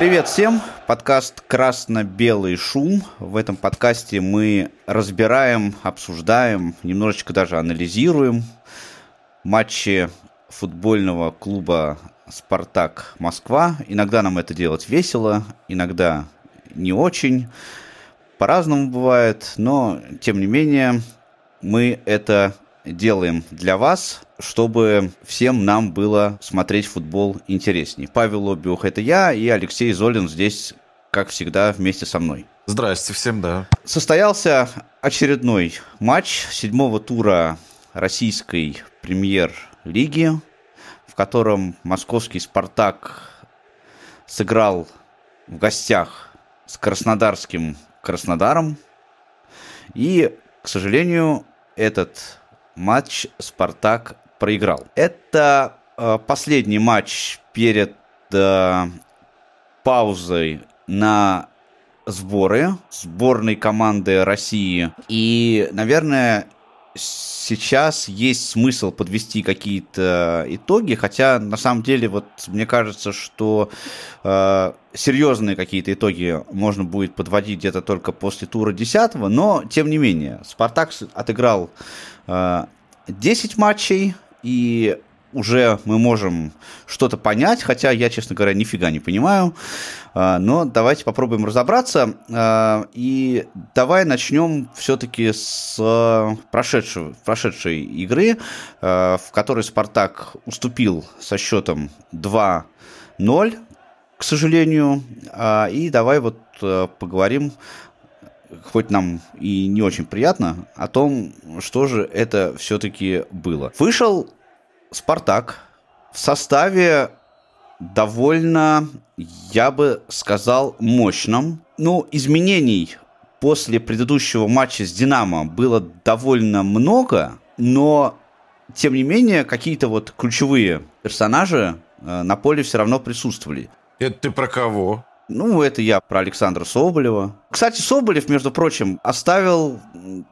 Привет всем! Подкаст «Красно-белый шум». В этом подкасте мы разбираем, обсуждаем, немножечко даже анализируем матчи футбольного клуба «Спартак Москва». Иногда нам это делать весело, иногда не очень. По-разному бывает, но, тем не менее, мы это делаем для вас, чтобы всем нам было смотреть футбол интереснее. Павел Обиух – это я, и Алексей Золин здесь, как всегда, вместе со мной. Здрасте всем, да. Состоялся очередной матч седьмого тура российской премьер-лиги, в котором московский «Спартак» сыграл в гостях с краснодарским Краснодаром. И, к сожалению, этот матч «Спартак» проиграл. Это э, последний матч перед э, паузой на сборы сборной команды России. И, наверное, сейчас есть смысл подвести какие-то итоги, хотя на самом деле вот мне кажется, что э, серьезные какие-то итоги можно будет подводить где-то только после тура 10 но тем не менее Спартак отыграл э, 10 матчей и уже мы можем что-то понять, хотя я, честно говоря, нифига не понимаю. А, но давайте попробуем разобраться. А, и давай начнем все-таки с прошедшей, прошедшей игры, а, в которой «Спартак» уступил со счетом 2-0, к сожалению. И давай вот поговорим хоть нам и не очень приятно, о том, что же это все-таки было. Вышел Спартак в составе довольно, я бы сказал, мощном. Ну, изменений после предыдущего матча с Динамо было довольно много, но, тем не менее, какие-то вот ключевые персонажи э, на поле все равно присутствовали. Это ты про кого? Ну, это я про Александра Соболева. Кстати, Соболев, между прочим, оставил,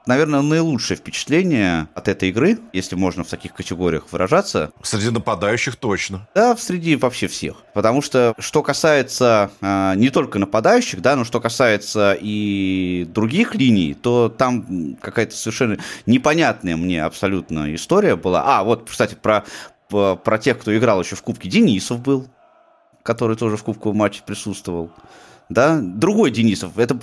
наверное, наилучшее впечатление от этой игры, если можно в таких категориях выражаться. Среди нападающих точно. Да, среди вообще всех. Потому что, что касается э, не только нападающих, да, но что касается и других линий, то там какая-то совершенно непонятная мне абсолютно история была. А, вот, кстати, про, про тех, кто играл еще в Кубке, Денисов был который тоже в кубковом матче присутствовал. Да, другой Денисов. Это,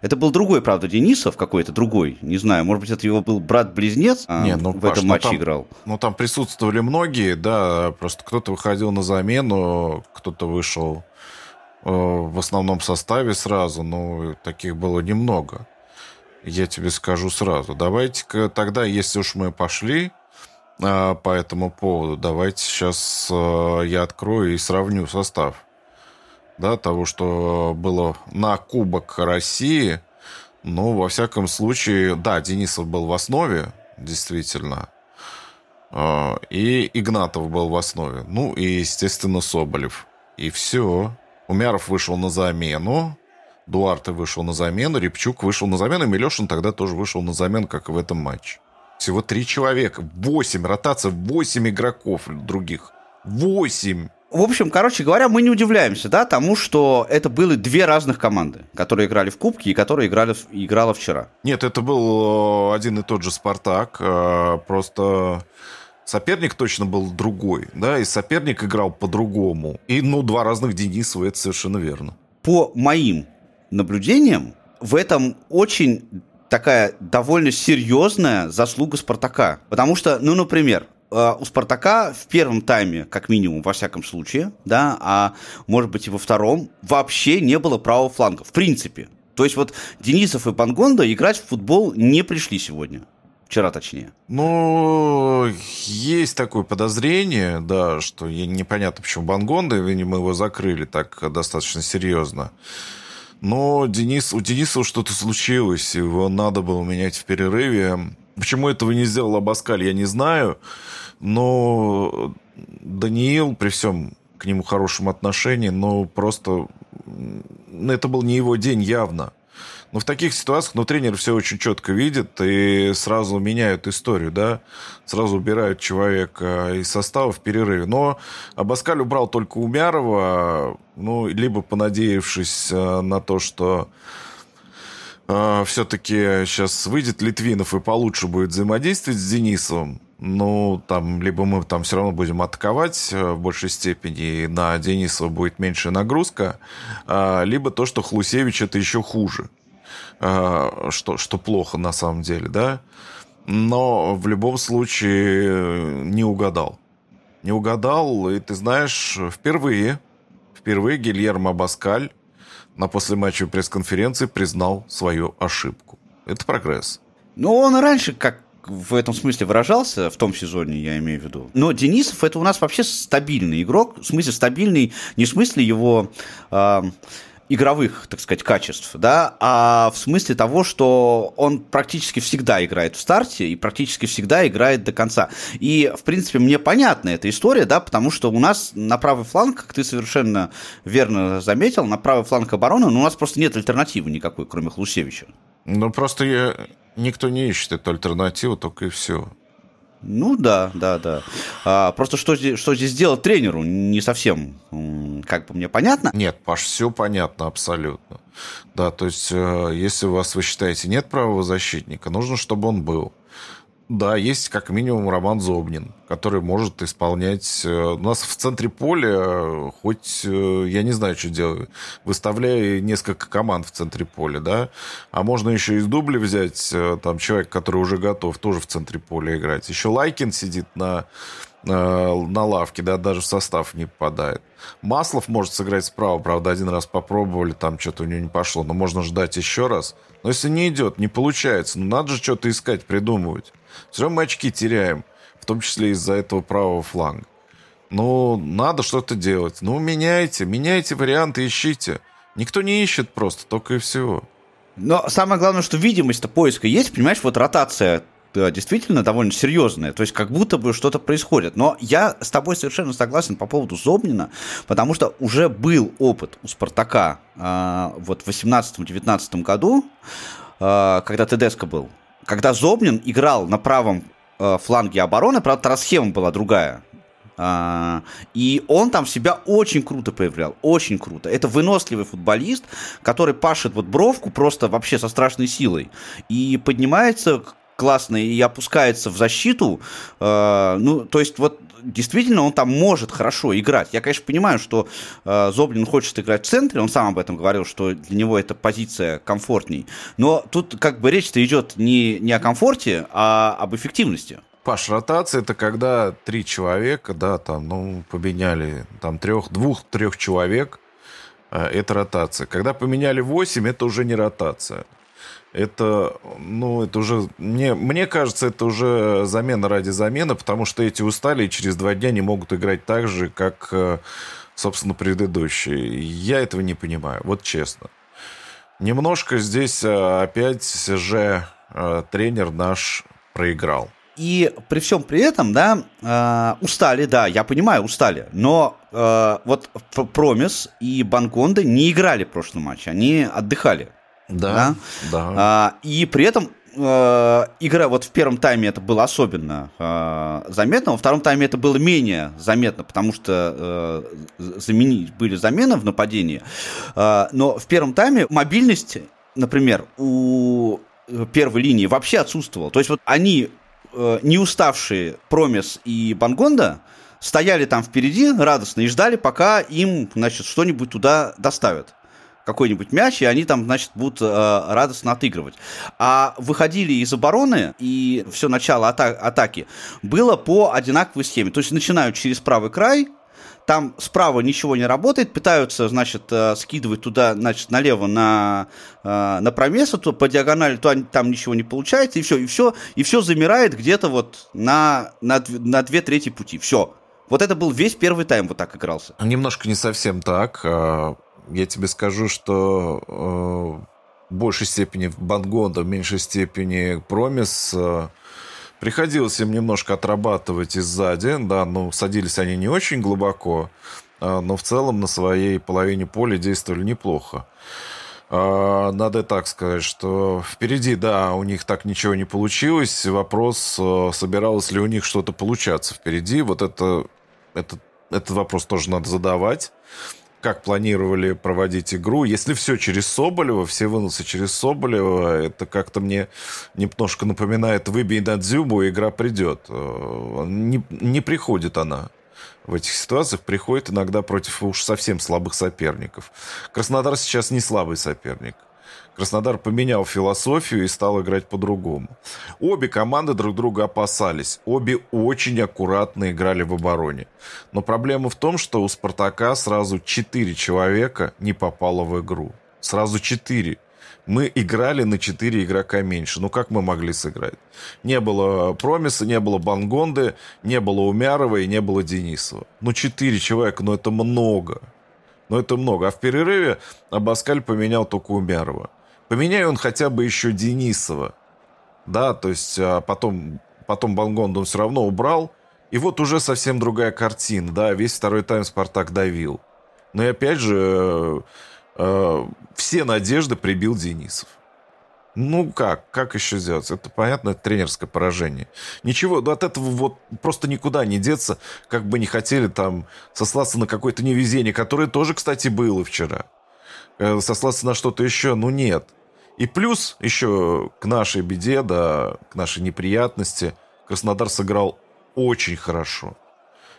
это был другой, правда, Денисов какой-то другой. Не знаю, может быть, это его был брат-близнец а, Не, ну, в Паш, этом ну матче там, играл. Ну, там присутствовали многие, да. Просто кто-то выходил на замену, кто-то вышел э, в основном составе сразу, но таких было немного. Я тебе скажу сразу. Давайте-ка тогда, если уж мы пошли по этому поводу. Давайте сейчас а, я открою и сравню состав. Да, того, что было на Кубок России. Ну, во всяком случае, да, Денисов был в основе, действительно. А, и Игнатов был в основе. Ну, и, естественно, Соболев. И все. Умяров вышел на замену. Дуарте вышел на замену, Репчук вышел на замену, Милешин тогда тоже вышел на замену, как и в этом матче. Всего три человека. Восемь. Ротация. Восемь игроков других. Восемь. В общем, короче говоря, мы не удивляемся, да, тому, что это были две разных команды, которые играли в Кубке и которые играли, играла вчера. Нет, это был э, один и тот же «Спартак», э, просто соперник точно был другой, да, и соперник играл по-другому. И, ну, два разных Денисова, это совершенно верно. По моим наблюдениям, в этом очень такая довольно серьезная заслуга Спартака. Потому что, ну, например, э, у Спартака в первом тайме, как минимум, во всяком случае, да, а может быть и во втором, вообще не было правого фланга, в принципе. То есть вот Денисов и Бангонда играть в футбол не пришли сегодня. Вчера, точнее. Ну, есть такое подозрение, да, что непонятно, почему Бангонда, видимо, его закрыли так достаточно серьезно. Но Денис, у Дениса что-то случилось, его надо было менять в перерыве. Почему этого не сделал Абаскаль, я не знаю. Но Даниил, при всем к нему хорошем отношении, но просто это был не его день явно. Но в таких ситуациях, ну, тренер все очень четко видит и сразу меняют историю, да, сразу убирают человека из состава в перерыве. Но Абаскаль убрал только Умярова, ну, либо понадеявшись э, на то, что э, все-таки сейчас выйдет Литвинов и получше будет взаимодействовать с Денисом, ну, там, либо мы там все равно будем атаковать э, в большей степени, и на Денисова будет меньшая нагрузка, а, либо то, что Хлусевич это еще хуже. А, что, что плохо на самом деле, да. Но в любом случае э, не угадал. Не угадал, и ты знаешь, впервые, впервые Гильермо Баскаль на послематчевой пресс-конференции признал свою ошибку. Это прогресс. Ну, он раньше как в этом смысле выражался, в том сезоне, я имею в виду. Но Денисов это у нас вообще стабильный игрок, в смысле стабильный, не в смысле его э, игровых, так сказать, качеств, да, а в смысле того, что он практически всегда играет в старте и практически всегда играет до конца. И, в принципе, мне понятна эта история, да, потому что у нас на правый фланг, как ты совершенно верно заметил, на правый фланг обороны ну, у нас просто нет альтернативы никакой, кроме Хлусевича. Ну, просто я... никто не ищет эту альтернативу, только и все. Ну да, да, да. А, просто что, что здесь делать тренеру, не совсем, как бы мне понятно. Нет, Паш, все понятно абсолютно. Да, то есть, э, если у вас, вы считаете, нет правого защитника, нужно, чтобы он был. Да, есть как минимум Роман Зобнин, который может исполнять... Э, у нас в центре поля, э, хоть э, я не знаю, что делаю, выставляя несколько команд в центре поля, да, а можно еще из дубля взять там человек, который уже готов, тоже в центре поля играть. Еще Лайкин сидит на, на лавке, да, даже в состав не попадает. Маслов может сыграть справа, правда, один раз попробовали, там что-то у него не пошло, но можно ждать еще раз. Но если не идет, не получается, ну надо же что-то искать, придумывать. Все равно мы очки теряем, в том числе из-за этого правого фланга. Ну, надо что-то делать. Ну, меняйте, меняйте варианты, ищите. Никто не ищет просто, только и всего. Но самое главное, что видимость-то поиска есть, понимаешь, вот ротация да, действительно довольно серьезная. То есть как будто бы что-то происходит. Но я с тобой совершенно согласен по поводу Зобнина, потому что уже был опыт у Спартака э, вот в 18-19 году, э, когда Тедеско был когда Зобнин играл на правом э, фланге обороны, правда, тогда схема была другая. А, и он там себя очень круто проявлял, очень круто. Это выносливый футболист, который пашет вот бровку просто вообще со страшной силой и поднимается классно и опускается в защиту. Э, ну, то есть вот действительно он там может хорошо играть. Я, конечно, понимаю, что э, Зоблин хочет играть в центре, он сам об этом говорил, что для него эта позиция комфортней. Но тут как бы речь-то идет не, не о комфорте, а об эффективности. Паш, ротация это когда три человека, да, там, ну, поменяли там трех, двух-трех человек, э, это ротация. Когда поменяли восемь, это уже не ротация это, ну, это уже, мне, мне кажется, это уже замена ради замены, потому что эти устали и через два дня не могут играть так же, как, э, собственно, предыдущие. Я этого не понимаю, вот честно. Немножко здесь э, опять же э, тренер наш проиграл. И при всем при этом, да, э, устали, да, я понимаю, устали. Но э, вот Промис и Банконда не играли в прошлом матче, они отдыхали. Да, да. да. А, и при этом э, игра вот в первом тайме это было особенно э, заметно, во втором тайме это было менее заметно, потому что э, заменить были замены в нападении. Э, но в первом тайме мобильность, например, у первой линии вообще отсутствовала. То есть вот они, э, не уставшие Промис и Бангонда, стояли там впереди радостно и ждали, пока им, значит, что-нибудь туда доставят какой-нибудь мяч, и они там, значит, будут э, радостно отыгрывать. А выходили из обороны, и все начало ата- атаки было по одинаковой схеме. То есть начинают через правый край, там справа ничего не работает, пытаются, значит, э, скидывать туда, значит, налево на, э, на промесу, то по диагонали, то там ничего не получается, и все, и все, и все замирает где-то вот на, на, на две трети пути. Все. Вот это был весь первый тайм, вот так игрался. Немножко не совсем так. Я тебе скажу, что э, в большей степени Бангонда, в меньшей степени Промис э, приходилось им немножко отрабатывать и сзади, да, но садились они не очень глубоко, э, но в целом на своей половине поля действовали неплохо. Надо так сказать, что впереди, да, у них так ничего не получилось. Вопрос, собиралось ли у них что-то получаться впереди. Вот это, это, этот вопрос тоже надо задавать. Как планировали проводить игру? Если все через Соболева, все выносы через Соболева, это как-то мне немножко напоминает «Выбей на Дзюбу, игра придет». Э, не, не приходит она в этих ситуациях приходит иногда против уж совсем слабых соперников. Краснодар сейчас не слабый соперник. Краснодар поменял философию и стал играть по-другому. Обе команды друг друга опасались. Обе очень аккуратно играли в обороне. Но проблема в том, что у «Спартака» сразу четыре человека не попало в игру. Сразу четыре мы играли на 4 игрока меньше. Ну, как мы могли сыграть? Не было Промиса, не было Бангонды, не было Умярова и не было Денисова. Ну, 4 человека, ну, это много. Ну, это много. А в перерыве Абаскаль поменял только Умярова. Поменяй он хотя бы еще Денисова. Да, то есть а потом, потом Бангонду он все равно убрал. И вот уже совсем другая картина. Да, весь второй тайм Спартак давил. Но и опять же Э, все надежды прибил Денисов. Ну как? Как еще сделать? Это понятно, это тренерское поражение. Ничего, от этого вот просто никуда не деться, как бы не хотели там сослаться на какое-то невезение, которое тоже, кстати, было вчера. Э, сослаться на что-то еще, ну нет. И плюс еще к нашей беде, да, к нашей неприятности, Краснодар сыграл очень хорошо.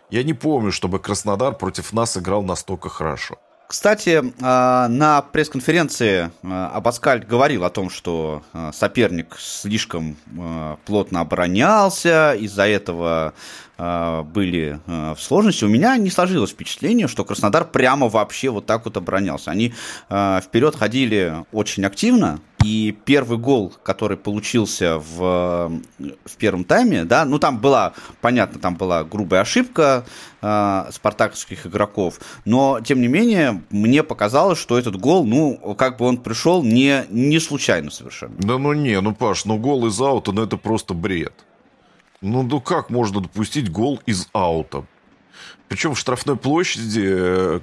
Я не помню, чтобы Краснодар против нас играл настолько хорошо. Кстати, а, на пресс-конференции а, Абаскаль говорил о том, что а, соперник слишком плотно оборонялся, из-за этого были в сложности. У меня не сложилось впечатление, что Краснодар прямо вообще вот так вот оборонялся. Они вперед ходили очень активно, и первый гол, который получился в, в первом тайме, да, ну там была, понятно, там была грубая ошибка э, спартаковских игроков, но тем не менее мне показалось, что этот гол, ну, как бы он пришел не, не случайно совершенно. Да ну не, ну Паш, ну гол из аута, ну это просто бред. Ну, ну как можно допустить гол из аута? Причем в штрафной площади э,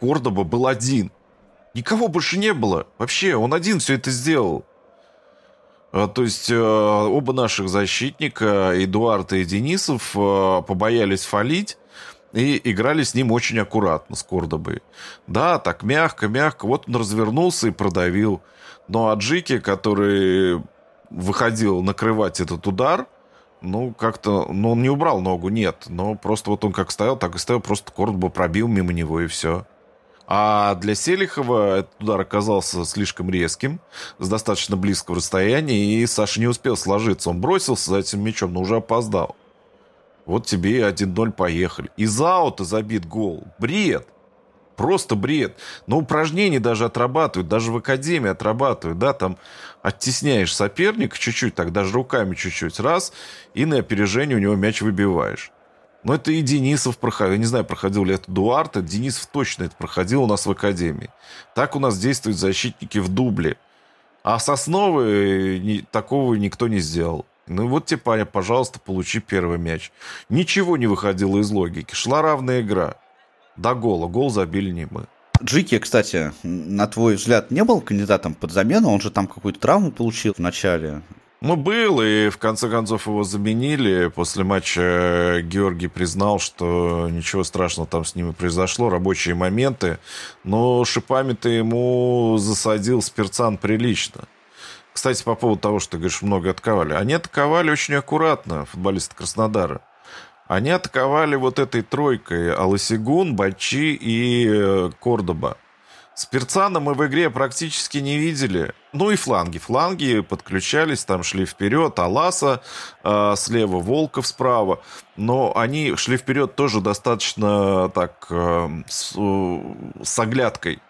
Кордоба был один. Никого больше не было. Вообще, он один все это сделал. А, то есть э, оба наших защитника, Эдуард и Денисов, э, побоялись фалить и играли с ним очень аккуратно, с Кордобой. Да, так мягко, мягко. Вот он развернулся и продавил. Но Аджики, который выходил накрывать этот удар, ну, как-то, ну, он не убрал ногу, нет. Но просто вот он как стоял, так и стоял, просто Кордоба пробил мимо него, и все. А для Селихова этот удар оказался слишком резким, с достаточно близкого расстояния, и Саша не успел сложиться. Он бросился за этим мячом, но уже опоздал. Вот тебе и 1-0 поехали. Из аута забит гол. Бред. Просто бред. Но упражнения даже отрабатывают, даже в академии отрабатывают, да, там оттесняешь соперника чуть-чуть, так даже руками чуть-чуть, раз, и на опережение у него мяч выбиваешь. Но это и Денисов проходил. Я не знаю, проходил ли это Дуарта. Денисов точно это проходил у нас в Академии. Так у нас действуют защитники в дубле. А Сосновы такого никто не сделал. Ну вот тебе, пожалуйста, получи первый мяч. Ничего не выходило из логики. Шла равная игра. До гола. Гол забили не мы. Джики, кстати, на твой взгляд, не был кандидатом под замену? Он же там какую-то травму получил в начале. Ну, был, и в конце концов его заменили. После матча Георгий признал, что ничего страшного там с ними произошло, рабочие моменты. Но шипами-то ему засадил спирцан прилично. Кстати, по поводу того, что ты говоришь, много атаковали. Они атаковали очень аккуратно, футболисты Краснодара. Они атаковали вот этой тройкой Аласигун, Бачи и э, Кордоба. Спирцана мы в игре практически не видели. Ну и фланги. Фланги подключались, там шли вперед. Аласа э, слева, Волков справа. Но они шли вперед тоже достаточно так э, с, э, с оглядкой.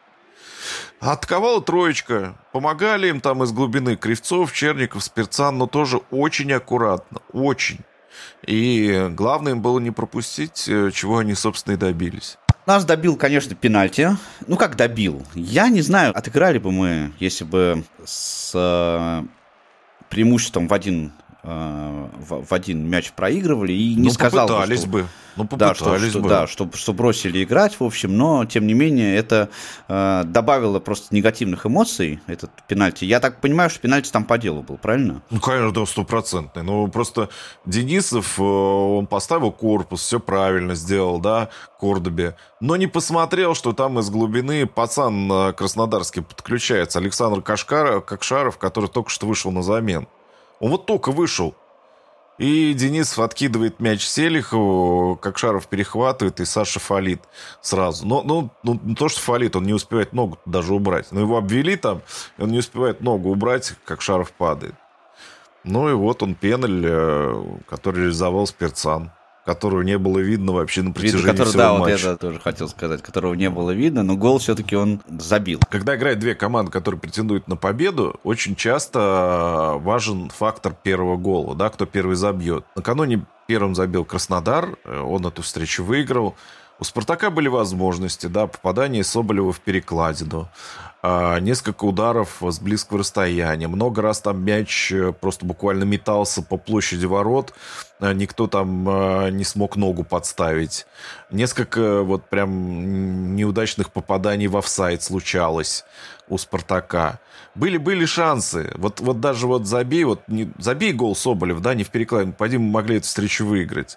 Атаковала троечка. Помогали им там из глубины Кривцов, Черников, Спирцан, но тоже очень аккуратно. Очень. И главное им было не пропустить, э, чего они, собственно, и добились. Нас добил, конечно, пенальти. Ну, как добил? Я не знаю, отыграли бы мы, если бы с э, преимуществом в один в, в один мяч проигрывали и не ну, сказал попытались что, бы. Ну, да, что, что, бы. да, что, что бросили играть, в общем, но, тем не менее, это э, добавило просто негативных эмоций, этот пенальти. Я так понимаю, что пенальти там по делу был, правильно? Ну, конечно, да, стопроцентный. Ну, просто Денисов, э, он поставил корпус, все правильно сделал, да, Кордобе, но не посмотрел, что там из глубины пацан э, краснодарский подключается, Александр Кашкаров, Кокшаров, который только что вышел на замен. Он вот только вышел, и Денис откидывает мяч Селихову, как Шаров перехватывает, и Саша фалит сразу. Но, ну, ну, то, что фалит, он не успевает ногу даже убрать. Но его обвели там, и он не успевает ногу убрать, как Шаров падает. Ну и вот он пеналь, э, который реализовал Спирцан которого не было видно вообще на протяжении видно, который, всего да, матча. вот я тоже хотел сказать, которого не было видно, но гол все-таки он забил. Когда играют две команды, которые претендуют на победу, очень часто важен фактор первого гола, да, кто первый забьет. Накануне первым забил Краснодар, э, он эту встречу выиграл. У «Спартака» были возможности, да, попадание Соболева в перекладину, а, несколько ударов с близкого расстояния. Много раз там мяч э, просто буквально метался по площади ворот, а, никто там а, не смог ногу подставить. Несколько вот прям неудачных попаданий в офсайд случалось у «Спартака». Были, были шансы. Вот, вот даже вот забей, вот не, забей гол Соболев, да, не в перекладину, пойди мы могли эту встречу выиграть.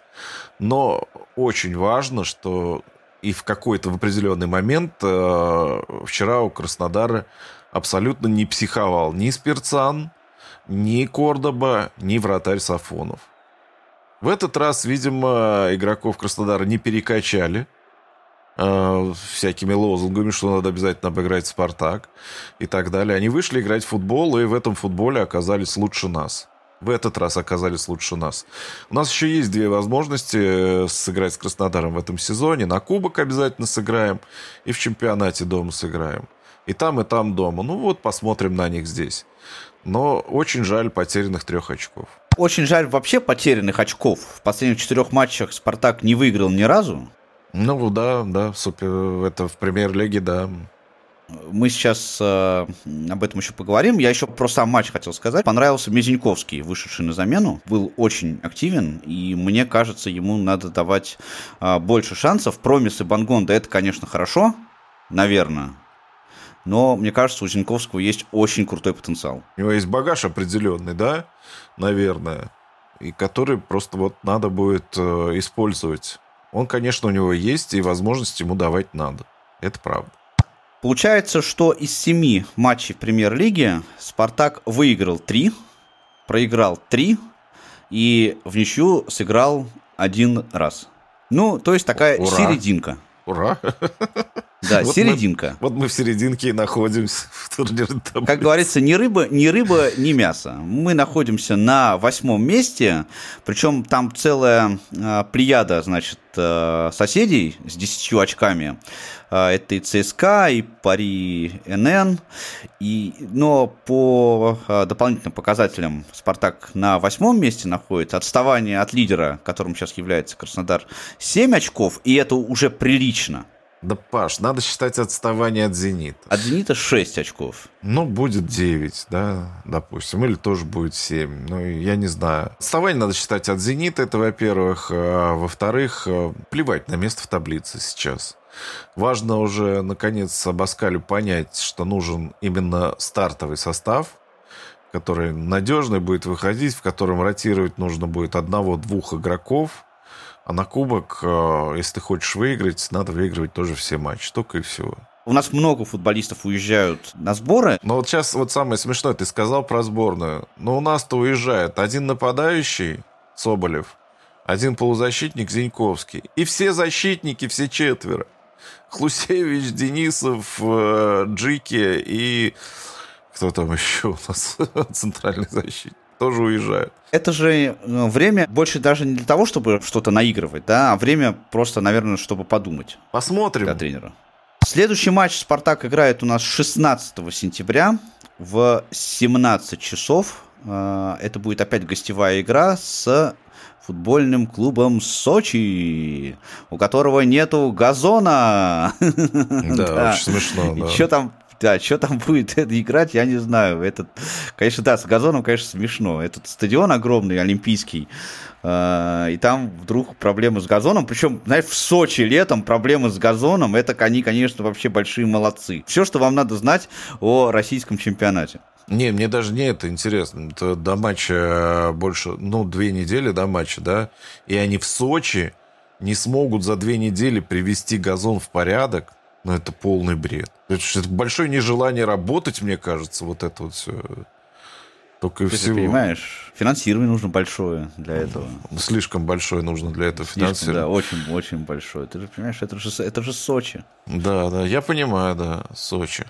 Но очень важно, что и в какой-то в определенный момент э, вчера у Краснодара абсолютно не психовал ни Спирцан, ни Кордоба, ни вратарь Сафонов. В этот раз, видимо, игроков Краснодара не перекачали э, всякими лозунгами, что надо обязательно обыграть «Спартак» и так далее. Они вышли играть в футбол, и в этом футболе оказались лучше нас. В этот раз оказались лучше нас. У нас еще есть две возможности э, сыграть с Краснодаром в этом сезоне. На Кубок обязательно сыграем, и в чемпионате дома сыграем. И там, и там дома. Ну вот, посмотрим на них здесь. Но очень жаль потерянных трех очков. Очень жаль вообще потерянных очков. В последних четырех матчах Спартак не выиграл ни разу. Ну да, да, супер. Это в премьер-лиге, да. Мы сейчас э, об этом еще поговорим. Я еще про сам матч хотел сказать. Понравился Мезеньковский, вышедший на замену. Был очень активен, и мне кажется, ему надо давать э, больше шансов. Промисы Бангонда это, конечно, хорошо, наверное. Но мне кажется, у Зинковского есть очень крутой потенциал. У него есть багаж определенный, да, наверное, и который просто вот надо будет э, использовать. Он, конечно, у него есть, и возможность ему давать надо. Это правда. Получается, что из семи матчей премьер-лиги Спартак выиграл три, проиграл три и в ничью сыграл один раз. Ну, то есть такая Ура. серединка. Ура! Да, вот серединка. Мы, вот мы в серединке и находимся в турнирной таблице. Как говорится, ни рыба, ни рыба, ни мясо. Мы находимся на восьмом месте, причем там целая э, плеяда, значит, э, соседей с десятью очками. Э, это и ЦСКА, и Пари НН. И, но по э, дополнительным показателям Спартак на восьмом месте находится. Отставание от лидера, которым сейчас является Краснодар, 7 очков, и это уже прилично. Да, Паш, надо считать отставание от «Зенита». От «Зенита» 6 очков. Ну, будет 9, да, допустим. Или тоже будет 7. Ну, я не знаю. Отставание надо считать от «Зенита», это во-первых. А во-вторых, э, плевать на место в таблице сейчас. Важно уже, наконец, Абаскалю понять, что нужен именно стартовый состав, который надежный будет выходить, в котором ротировать нужно будет одного-двух игроков – а на кубок, э, если ты хочешь выиграть, надо выигрывать тоже все матчи, только и всего. У нас много футболистов уезжают на сборы. Но вот сейчас вот самое смешное, ты сказал про сборную. Но у нас-то уезжает один нападающий, Соболев, один полузащитник, Зиньковский. И все защитники, все четверо. Хлусевич, Денисов, э, Джики и... Кто там еще у нас? Центральный защитник тоже уезжают. Это же ну, время больше даже не для того, чтобы что-то наигрывать, да, а время просто, наверное, чтобы подумать. Посмотрим. Для тренера. Следующий матч «Спартак» играет у нас 16 сентября в 17 часов. А, это будет опять гостевая игра с футбольным клубом Сочи, у которого нету газона. Да, очень смешно. Да. Что там Да, что там будет играть, я не знаю. Этот, конечно, да, с газоном, конечно, смешно. Этот стадион огромный, олимпийский, э, и там вдруг проблемы с газоном. Причем, знаешь, в Сочи летом проблемы с газоном, это они, конечно, вообще большие молодцы. Все, что вам надо знать о российском чемпионате. Не, мне даже не это интересно. Это до матча больше, ну, две недели до матча, да? И они в Сочи не смогут за две недели привести газон в порядок. Ну, это полный бред. Это большое нежелание работать, мне кажется, вот это вот все. Только и всего. Ты понимаешь, финансирование нужно большое для этого. Слишком большое нужно для этого Слишком, финансирование. Да, очень, очень большое. Ты же понимаешь, это же, это же Сочи. Да, да, я понимаю, да, Сочи.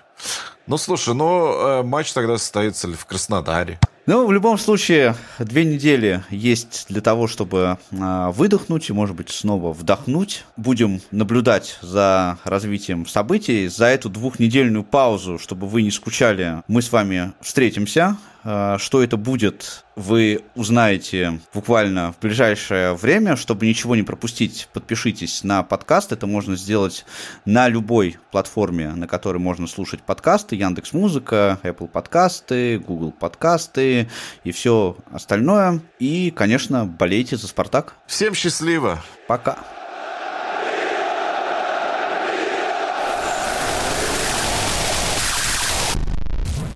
Ну, слушай, ну, э, матч тогда состоится в Краснодаре. Ну, в любом случае, две недели есть для того, чтобы а, выдохнуть и, может быть, снова вдохнуть. Будем наблюдать за развитием событий. За эту двухнедельную паузу, чтобы вы не скучали, мы с вами встретимся. А, что это будет, вы узнаете буквально в ближайшее время. Чтобы ничего не пропустить, подпишитесь на подкаст. Это можно сделать на любой платформе, на которой можно слушать подкасты. Яндекс Музыка, Apple подкасты, Google подкасты и все остальное. И, конечно, болейте за «Спартак». Всем счастливо! Пока!